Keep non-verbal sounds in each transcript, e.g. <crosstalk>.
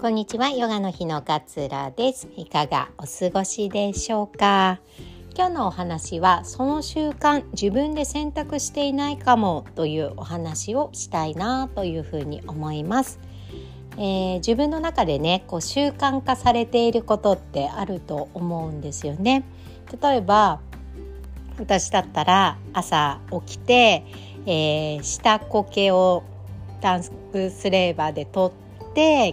こんにちは。ヨガの日の勝浦です。いかがお過ごしでしょうか？今日のお話はその習慣自分で選択していないかもというお話をしたいなというふうに思います、えー、自分の中でねこう習慣化されていることってあると思うんですよね。例えば私だったら朝起きて、えー、下苔をタンクスレーバーで取って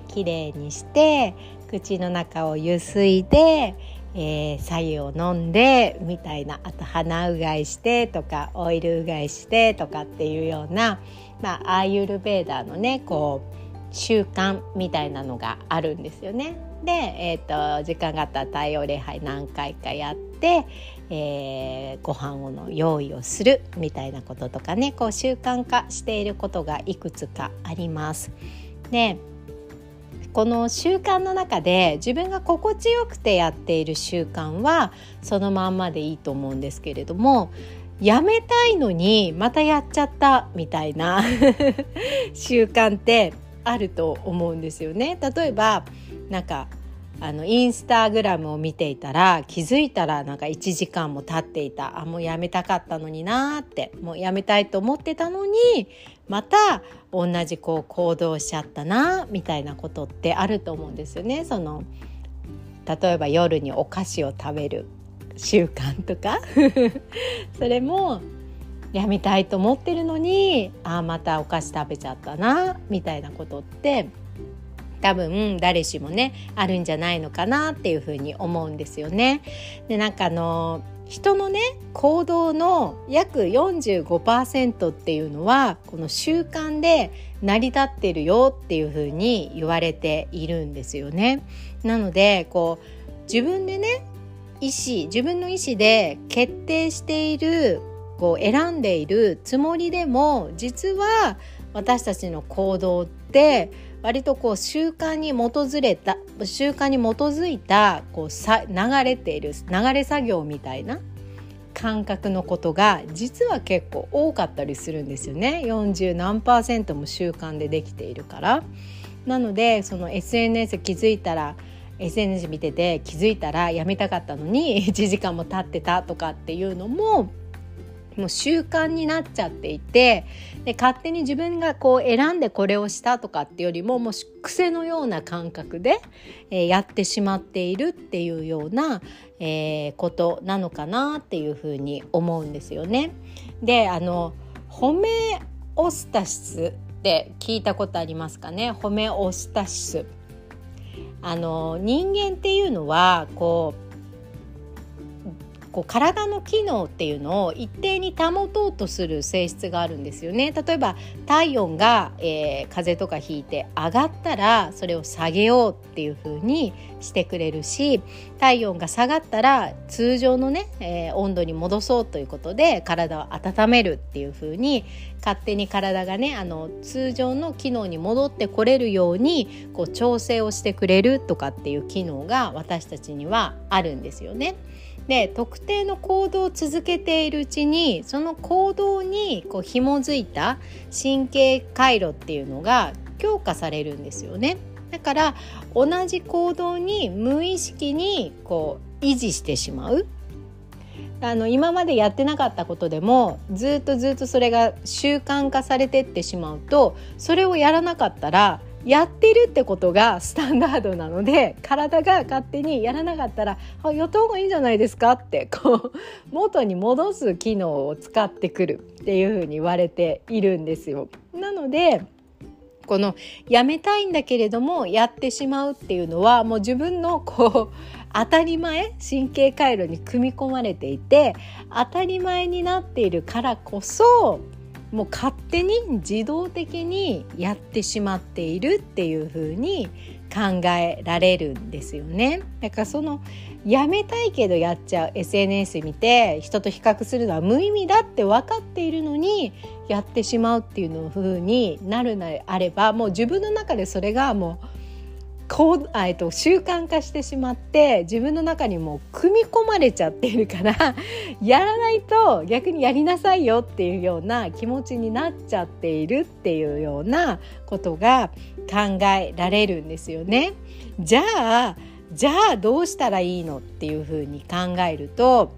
きれいにして口の中をゆすいで、えー、左右を飲んでみたいなあと鼻うがいしてとかオイルうがいしてとかっていうような、まあ、アーユルベーダーのねこう習慣みたいなのがあるんですよね。で、えーと、時間があったら太陽礼拝何回かやって、えー、ご飯の用意をするみたいなこととかねこう習慣化していることがいくつかあります。でこの習慣の中で自分が心地よくてやっている習慣はそのまんまでいいと思うんですけれどもやめたいのにまたやっちゃったみたいな <laughs> 習慣ってあると思うんですよね。例えばなんかあのインスタグラムを見ていたら気づいたらなんか1時間も経っていたあもうやめたかったのになってもうやめたいと思ってたのにまた同じこう行動しちゃったなみたいなことってあると思うんですよね。その例えば夜にお菓子を食べる習慣とか <laughs> それもやめたいと思ってるのにああまたお菓子食べちゃったなみたいなことって多分誰しもねあるんじゃないのかなっていうふうに思うんですよね。でなんかあの人のね行動の約45%っていうのはこの習慣で成り立ってるよっていうふうに言われているんですよね。なのでこう自分でね意思自分の意思で決定しているこう選んでいるつもりでも実は私たちの行動って割とこう習慣に基づれた習慣に基づいたこうさ流れている流れ作業みたいな感覚のことが実は結構多かったりするんですよね。40何パーセントも習慣でできているから。なのでその SNS 気づいたら SNS 見てて気づいたらやめたかったのに1時間も経ってたとかっていうのももう習慣になっちゃっていてで勝手に自分がこう選んでこれをしたとかっていうよりももう癖のような感覚で、えー、やってしまっているっていうような、えー、ことなのかなっていうふうに思うんですよね。であのホメオスタシスって聞いたことありますかね？ホメオスタシス。あの人間っていうのはこうこう体の機能っていうのを一定に保とうとする性質があるんですよね例えば体温が、えー、風邪とかひいて上がったらそれを下げようっていう風にしてくれるし体温が下がったら通常のね、えー、温度に戻そうということで体を温めるっていう風に勝手に体がねあの通常の機能に戻ってこれるようにこう調整をしてくれるとかっていう機能が私たちにはあるんですよね。で特定の行動を続けているうちにその行動にこう紐づいた神経回路っていうのが強化されるんですよね。だから同じ行動に無意識にこう維持してしまうあの今までやってなかったことでもずっとずっとそれが習慣化されてってしまうとそれをやらなかったらやってるってことがスタンダードなので <laughs> 体が勝手にやらなかったら「あやった方がいいんじゃないですか?」ってこう元に戻す機能を使ってくるっていうふうに言われているんですよ。なのでこのやめたいんだけれどもやってしまうっていうのはもう自分のこう当たり前神経回路に組み込まれていて当たり前になっているからこそもう勝手に自動的にやってしまっているっていう風に考えられるんですよね。だからそのやめたいけどやっちゃう SNS 見て人と比較するのは無意味だって分かっているのにやってしまうっていうの風になるのであればもう自分の中でそれがもうこうえっと習慣化してしまって自分の中にも組み込まれちゃっているから <laughs> やらないと逆にやりなさいよっていうような気持ちになっちゃっているっていうようなことが考えられるんですよね。じゃあじゃあどうしたらいいのっていうふうに考えると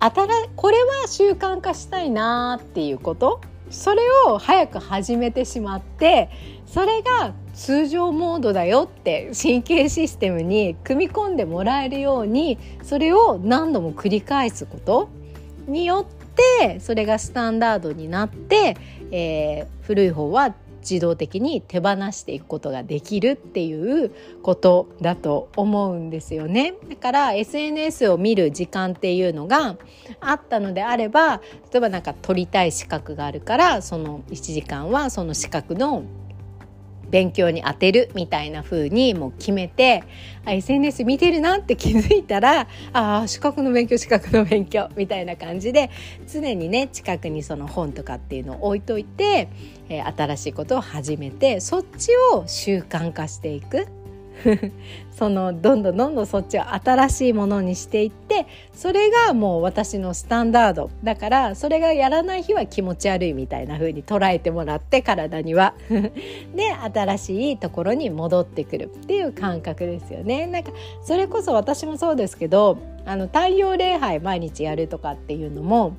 あたらこれは習慣化したいなっていうことそれを早く始めてしまってそれが通常モードだよって神経システムに組み込んでもらえるようにそれを何度も繰り返すことによってそれがスタンダードになって、えー、古い方は自動的に手放していくことができるっていうことだと思うんですよね。だから SNS を見る時間っていうのがあったのであれば例えばなんか取りたい資格があるからその1時間はその資格の勉強に当てるみたいな風にもう決めて SNS 見てるなって気づいたらああ資格の勉強資格の勉強みたいな感じで常にね近くにその本とかっていうのを置いといて、えー、新しいことを始めてそっちを習慣化していく。<laughs> そのどんどんどんどんそっちを新しいものにしていってそれがもう私のスタンダード。だからそれがやらない日は気持ち悪いみたいな風に捉えてもらって体には。<laughs> で新しいところに戻ってくる。っていう感覚ですよね。なんかそれこそ私もそうですけどあの太陽礼拝毎日やるとかっていうのも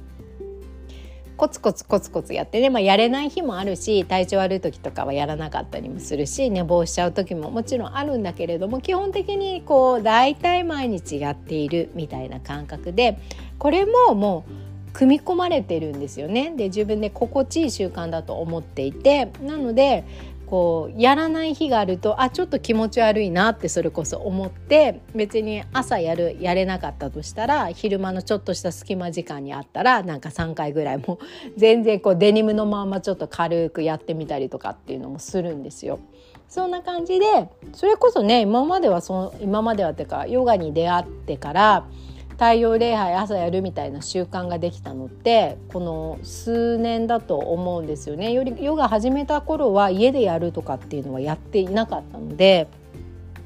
コツコツコツコツやってね、まあ、やれない日もあるし体調悪い時とかはやらなかったりもするし寝坊しちゃう時ももちろんあるんだけれども基本的にこう大体毎日やっているみたいな感覚でこれももう組み込まれてるんですよね。で自分で心地いい習慣だと思っていてなのでこうやらない日があるとあちょっと気持ち悪いなってそれこそ思って別に朝やるやれなかったとしたら昼間のちょっとした隙間時間にあったらなんか3回ぐらいも全然こうデニムのままちょっと軽くやってみたりとかっていうのもするんですよ。そんな感じでそれこそね今まではそ今まではっていうかヨガに出会ってから太陽礼拝朝やるみたいな習慣ができたのってこの数年だと思うんですよね。よりヨガ始めた頃は家でやるとかっていうのはやっていなかったので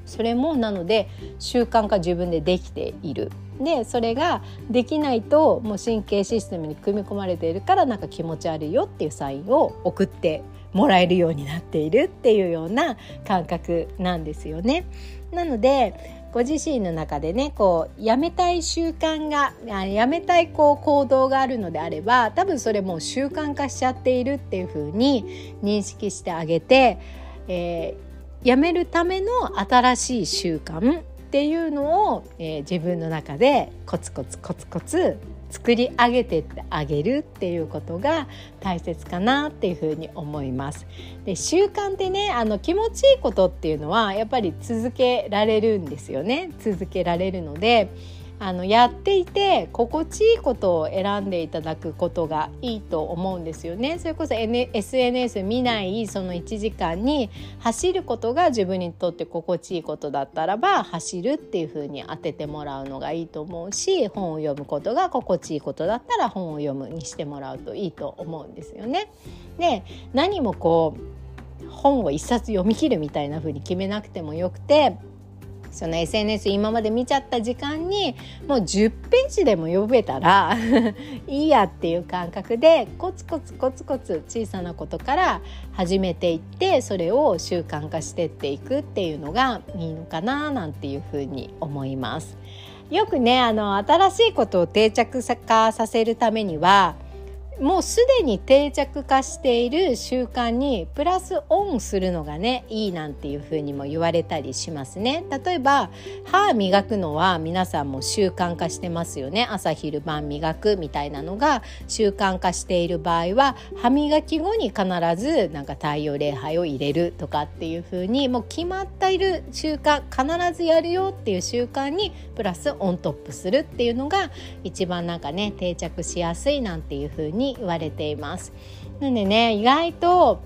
それもなので習慣化自分でできている。でそれができないともう神経システムに組み込まれているからなんか気持ち悪いよっていうサインを送ってもらえるようになっているっていうような感覚なんですよね。なのでご自身の中でねこうやめたい習慣がやめたいこう行動があるのであれば多分それもう習慣化しちゃっているっていうふうに認識してあげて、えー、やめるための新しい習慣っていうのを、えー、自分の中でコツコツコツコツ作り上げてってあげるっていうことが大切かなっていうふうに思います。で習慣ってねあの気持ちいいことっていうのはやっぱり続けられるんですよね続けられるのであのやっていて心地いいことを選んでいただくことがいいと思うんですよね。それこそ、N、SNS 見ないその1時間に走ることが自分にとって心地いいことだったらば走るっていうふうに当ててもらうのがいいと思うし本を読むことが心地いいことだったら本を読むにしてもらうといいと思うんですよね。で何もこう本を一冊読み切るみたいな風に決めなくてもよくてその SNS 今まで見ちゃった時間にもう10ページでも読めたら <laughs> いいやっていう感覚でコツコツコツコツ小さなことから始めていってそれを習慣化してっていくっていうのがいいのかななんていうふうに思います。よくねあの新しいことを定着化させるためにはもうすでに定着化している習慣にプラスオンするのがねいいなんていうふうにも言われたりしますね。例えば歯磨くのは皆さんも習慣化してますよね。朝昼晩磨くみたいなのが習慣化している場合は歯磨き後に必ずなんか太陽礼拝を入れるとかっていうふうにもう決まっている習慣必ずやるよっていう習慣にプラスオントップするっていうのが一番なんかね定着しやすいなんていうふうにに言われています。なんでね意外と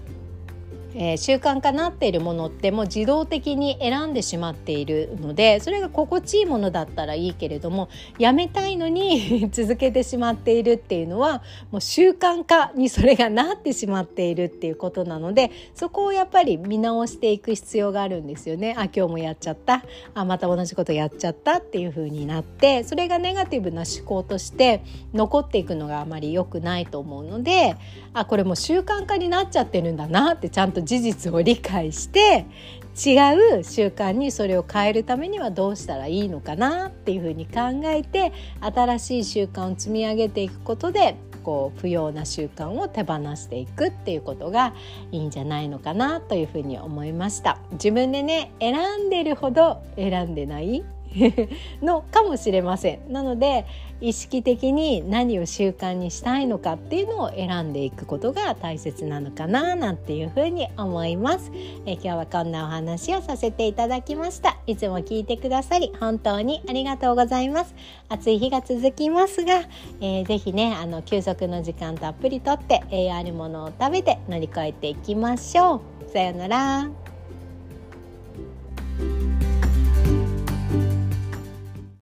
えー、習慣化なっているものってもう自動的に選んでしまっているのでそれが心地いいものだったらいいけれどもやめたいのに <laughs> 続けてしまっているっていうのはもう習慣化にそれがなってしまっているっていうことなのでそこをやっぱり見直していく必要があるんですよね。あ今日もやっちゃったあまた同じことやっちゃったっていう風になってそれがネガティブな思考として残っていくのがあまり良くないと思うのであこれも習慣化になっちゃってるんだなってちゃんとと事実を理解して違う習慣にそれを変えるためにはどうしたらいいのかなっていうふうに考えて新しい習慣を積み上げていくことでこう不要な習慣を手放していくっていうことがいいんじゃないのかなというふうに思いました。自分でね選んでるほど選んでない <laughs> のかもしれません。なので意識的に何を習慣にしたいのかっていうのを選んでいくことが大切なのかななんていうふうに思います。え今日はこんなお話をさせていただきました。いつも聞いてくださり本当にありがとうございます。暑い日が続きますが、えー、ぜひねあの休息の時間たっぷりとって栄養あるものを食べて乗り越えていきましょう。さようなら。